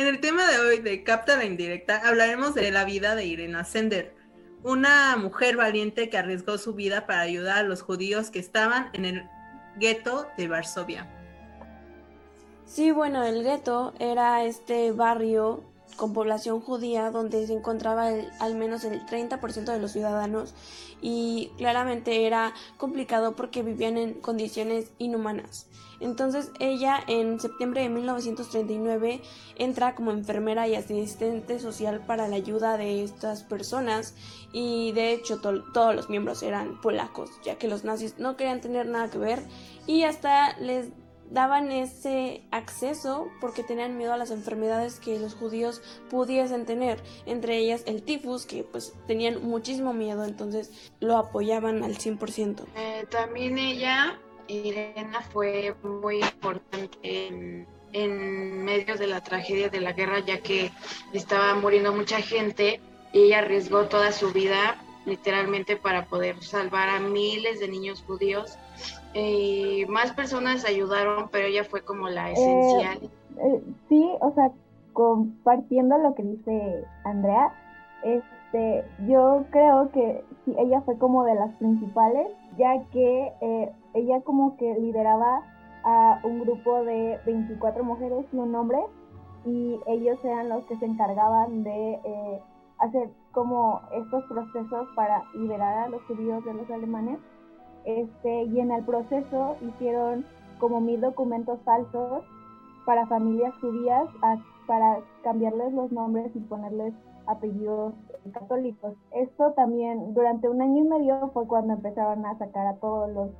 En el tema de hoy de Capta la Indirecta hablaremos de la vida de Irena Sender, una mujer valiente que arriesgó su vida para ayudar a los judíos que estaban en el gueto de Varsovia. Sí, bueno, el gueto era este barrio con población judía donde se encontraba al menos el 30% de los ciudadanos y claramente era complicado porque vivían en condiciones inhumanas. Entonces ella en septiembre de 1939 entra como enfermera y asistente social para la ayuda de estas personas y de hecho todos los miembros eran polacos ya que los nazis no querían tener nada que ver y hasta les daban ese acceso porque tenían miedo a las enfermedades que los judíos pudiesen tener, entre ellas el tifus, que pues tenían muchísimo miedo, entonces lo apoyaban al 100%. Eh, también ella, Irena, fue muy importante en, en medio de la tragedia de la guerra, ya que estaba muriendo mucha gente y ella arriesgó toda su vida literalmente para poder salvar a miles de niños judíos y más personas ayudaron, pero ella fue como la eh, esencial. Eh, sí, o sea, compartiendo lo que dice Andrea, este, yo creo que sí, ella fue como de las principales, ya que eh, ella como que lideraba a un grupo de 24 mujeres y un hombre, y ellos eran los que se encargaban de hacer como estos procesos para liberar a los judíos de los alemanes este, y en el proceso hicieron como mil documentos falsos para familias judías para cambiarles los nombres y ponerles apellidos católicos. Esto también durante un año y medio fue cuando empezaron a sacar a todos los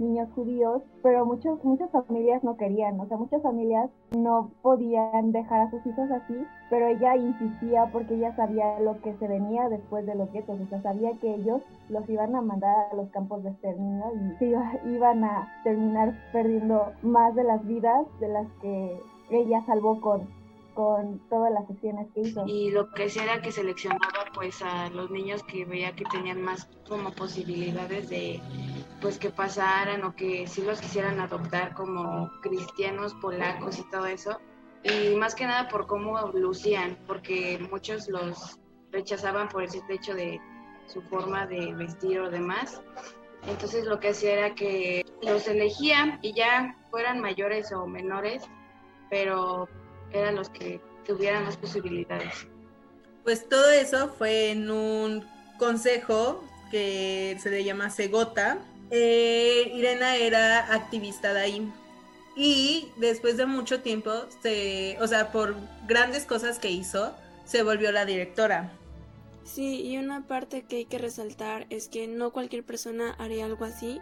niños judíos, pero muchos, muchas familias no querían, o sea, muchas familias no podían dejar a sus hijos así, pero ella insistía porque ella sabía lo que se venía después de los guetos, o sea, sabía que ellos los iban a mandar a los campos de exterminio y se iban a terminar perdiendo más de las vidas de las que ella salvó con, con todas las sesiones que hizo. Y lo que hacía era que seleccionaba pues a los niños que veía que tenían más como posibilidades de pues que pasaran o que sí los quisieran adoptar como cristianos polacos y todo eso. Y más que nada por cómo lucían, porque muchos los rechazaban por el hecho de su forma de vestir o demás. Entonces lo que hacía era que los elegían y ya fueran mayores o menores, pero eran los que tuvieran más posibilidades. Pues todo eso fue en un consejo que se le llama Segota, eh, Irena era activista de ahí. Y después de mucho tiempo, se, o sea, por grandes cosas que hizo, se volvió la directora. Sí, y una parte que hay que resaltar es que no cualquier persona haría algo así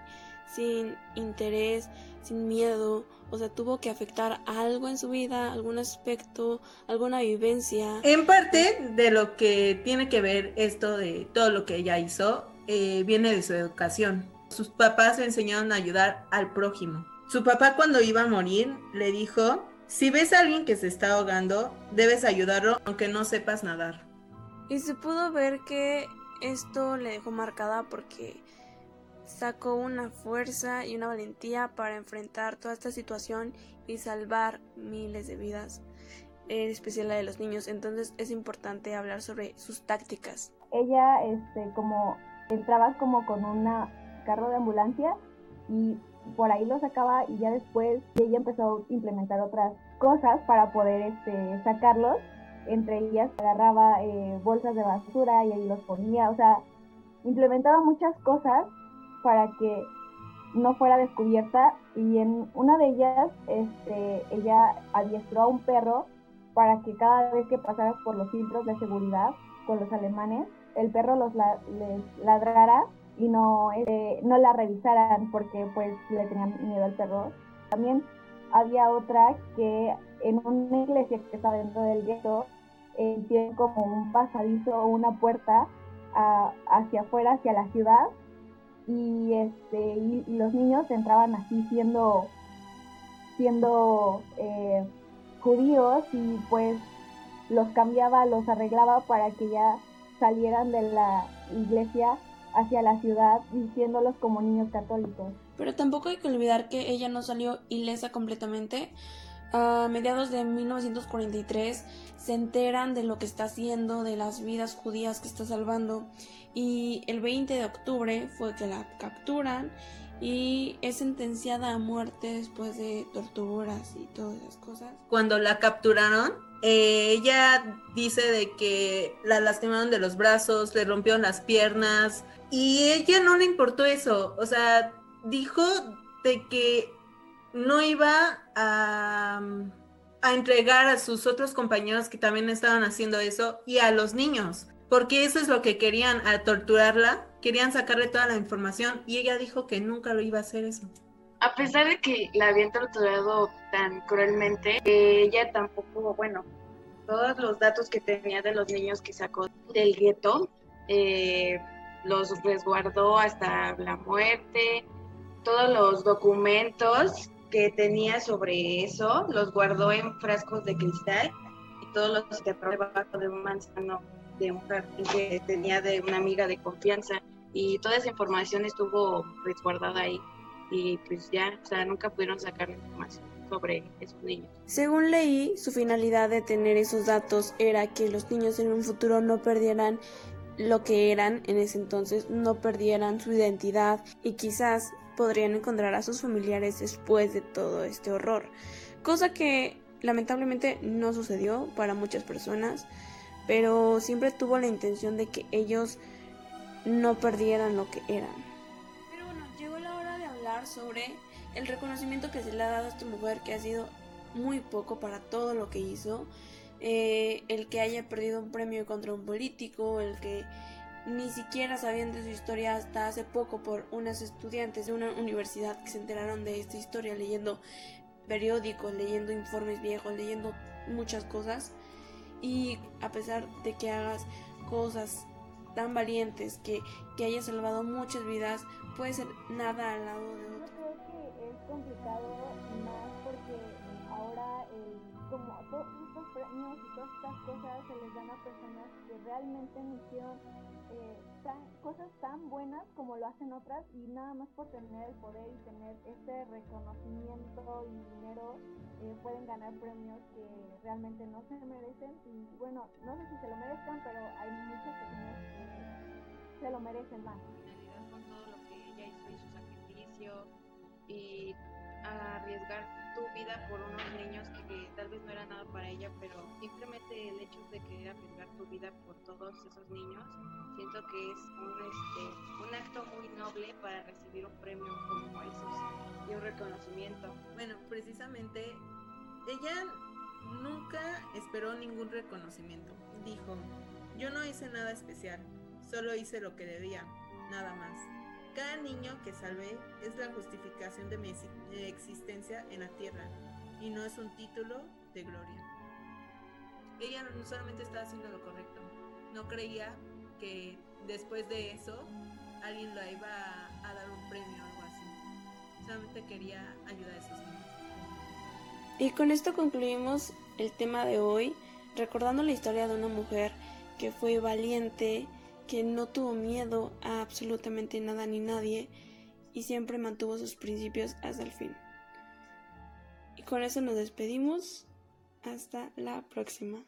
sin interés, sin miedo, o sea, tuvo que afectar algo en su vida, algún aspecto, alguna vivencia. En parte de lo que tiene que ver esto de todo lo que ella hizo, eh, viene de su educación. Sus papás le enseñaron a ayudar al prójimo. Su papá cuando iba a morir le dijo, si ves a alguien que se está ahogando, debes ayudarlo aunque no sepas nadar. Y se pudo ver que esto le dejó marcada porque sacó una fuerza y una valentía para enfrentar toda esta situación y salvar miles de vidas, en especial la de los niños. Entonces es importante hablar sobre sus tácticas. Ella, este, como entraba como con una carro de ambulancia y por ahí lo sacaba y ya después ella empezó a implementar otras cosas para poder este, sacarlos. Entre ellas agarraba eh, bolsas de basura y ahí los ponía, o sea, implementaba muchas cosas para que no fuera descubierta y en una de ellas este, ella adiestró a un perro para que cada vez que pasara por los filtros de seguridad con los alemanes, el perro los les ladrara y no, eh, no la revisaran porque pues le tenían miedo al terror. También había otra que en una iglesia que está dentro del gueto eh, tiene como un pasadizo o una puerta hacia afuera, hacia la ciudad y este los niños entraban así siendo siendo eh, judíos y pues los cambiaba, los arreglaba para que ya salieran de la iglesia hacia la ciudad diciéndolos como niños católicos. Pero tampoco hay que olvidar que ella no salió ilesa completamente A mediados de 1943 se enteran de lo que está haciendo, de las vidas judías que está salvando y el 20 de octubre fue que la capturan y es sentenciada a muerte después de torturas y todas esas cosas. Cuando la capturaron, eh, ella dice de que la lastimaron de los brazos, le rompieron las piernas y ella no le importó eso, o sea, dijo de que no iba a, a entregar a sus otros compañeros que también estaban haciendo eso y a los niños, porque eso es lo que querían, a torturarla, querían sacarle toda la información y ella dijo que nunca lo iba a hacer eso. A pesar de que la habían torturado tan cruelmente, ella tampoco, bueno, todos los datos que tenía de los niños que sacó del gueto, eh, los resguardó hasta la muerte, todos los documentos que tenía sobre eso, los guardó en frascos de cristal y todos los enterró debajo de un manzano de un jardín que tenía de una amiga de confianza y toda esa información estuvo resguardada ahí y pues ya, o sea, nunca pudieron sacar información sobre esos niños. Según leí, su finalidad de tener esos datos era que los niños en un futuro no perdieran lo que eran en ese entonces, no perdieran su identidad y quizás podrían encontrar a sus familiares después de todo este horror. Cosa que lamentablemente no sucedió para muchas personas, pero siempre tuvo la intención de que ellos no perdieran lo que eran. Pero bueno, llegó la hora de hablar sobre el reconocimiento que se le ha dado a esta mujer que ha sido muy poco para todo lo que hizo. Eh, el que haya perdido un premio contra un político, el que ni siquiera sabían de su historia hasta hace poco por unas estudiantes de una universidad que se enteraron de esta historia leyendo periódicos, leyendo informes viejos, leyendo muchas cosas. Y a pesar de que hagas cosas tan valientes, que, que hayas salvado muchas vidas, puede ser nada al lado de otro. Yo creo que es complicado más porque ahora como todos estos premios y todas estas cosas se les dan a personas que realmente no hicieron eh, cosas tan buenas como lo hacen otras y nada más por tener el poder y tener ese reconocimiento y dinero eh, pueden ganar premios que realmente no se merecen y bueno, no sé si se lo merezcan, pero hay muchas personas que se lo merecen más. Con todo lo que ella hizo y su sacrificio y tu vida por unos niños que, tal vez no era nada para ella, pero simplemente el hecho de querer arriesgar tu vida por todos esos niños, siento que es un, este, un acto muy noble para recibir un premio como esos y un reconocimiento. Bueno, precisamente ella nunca esperó ningún reconocimiento. Dijo, yo no hice nada especial, solo hice lo que debía, nada más. Cada niño que salvé es la justificación de mi existencia en la tierra y no es un título de gloria. Ella no solamente estaba haciendo lo correcto, no creía que después de eso alguien le iba a, dar un premio o algo así. Solamente quería ayudar a esos niños. Y con esto concluimos el tema de hoy, recordando la historia de una mujer que fue valiente, que no tuvo miedo a absolutamente nada ni nadie y siempre mantuvo sus principios hasta el fin. Y con eso nos despedimos. Hasta la próxima.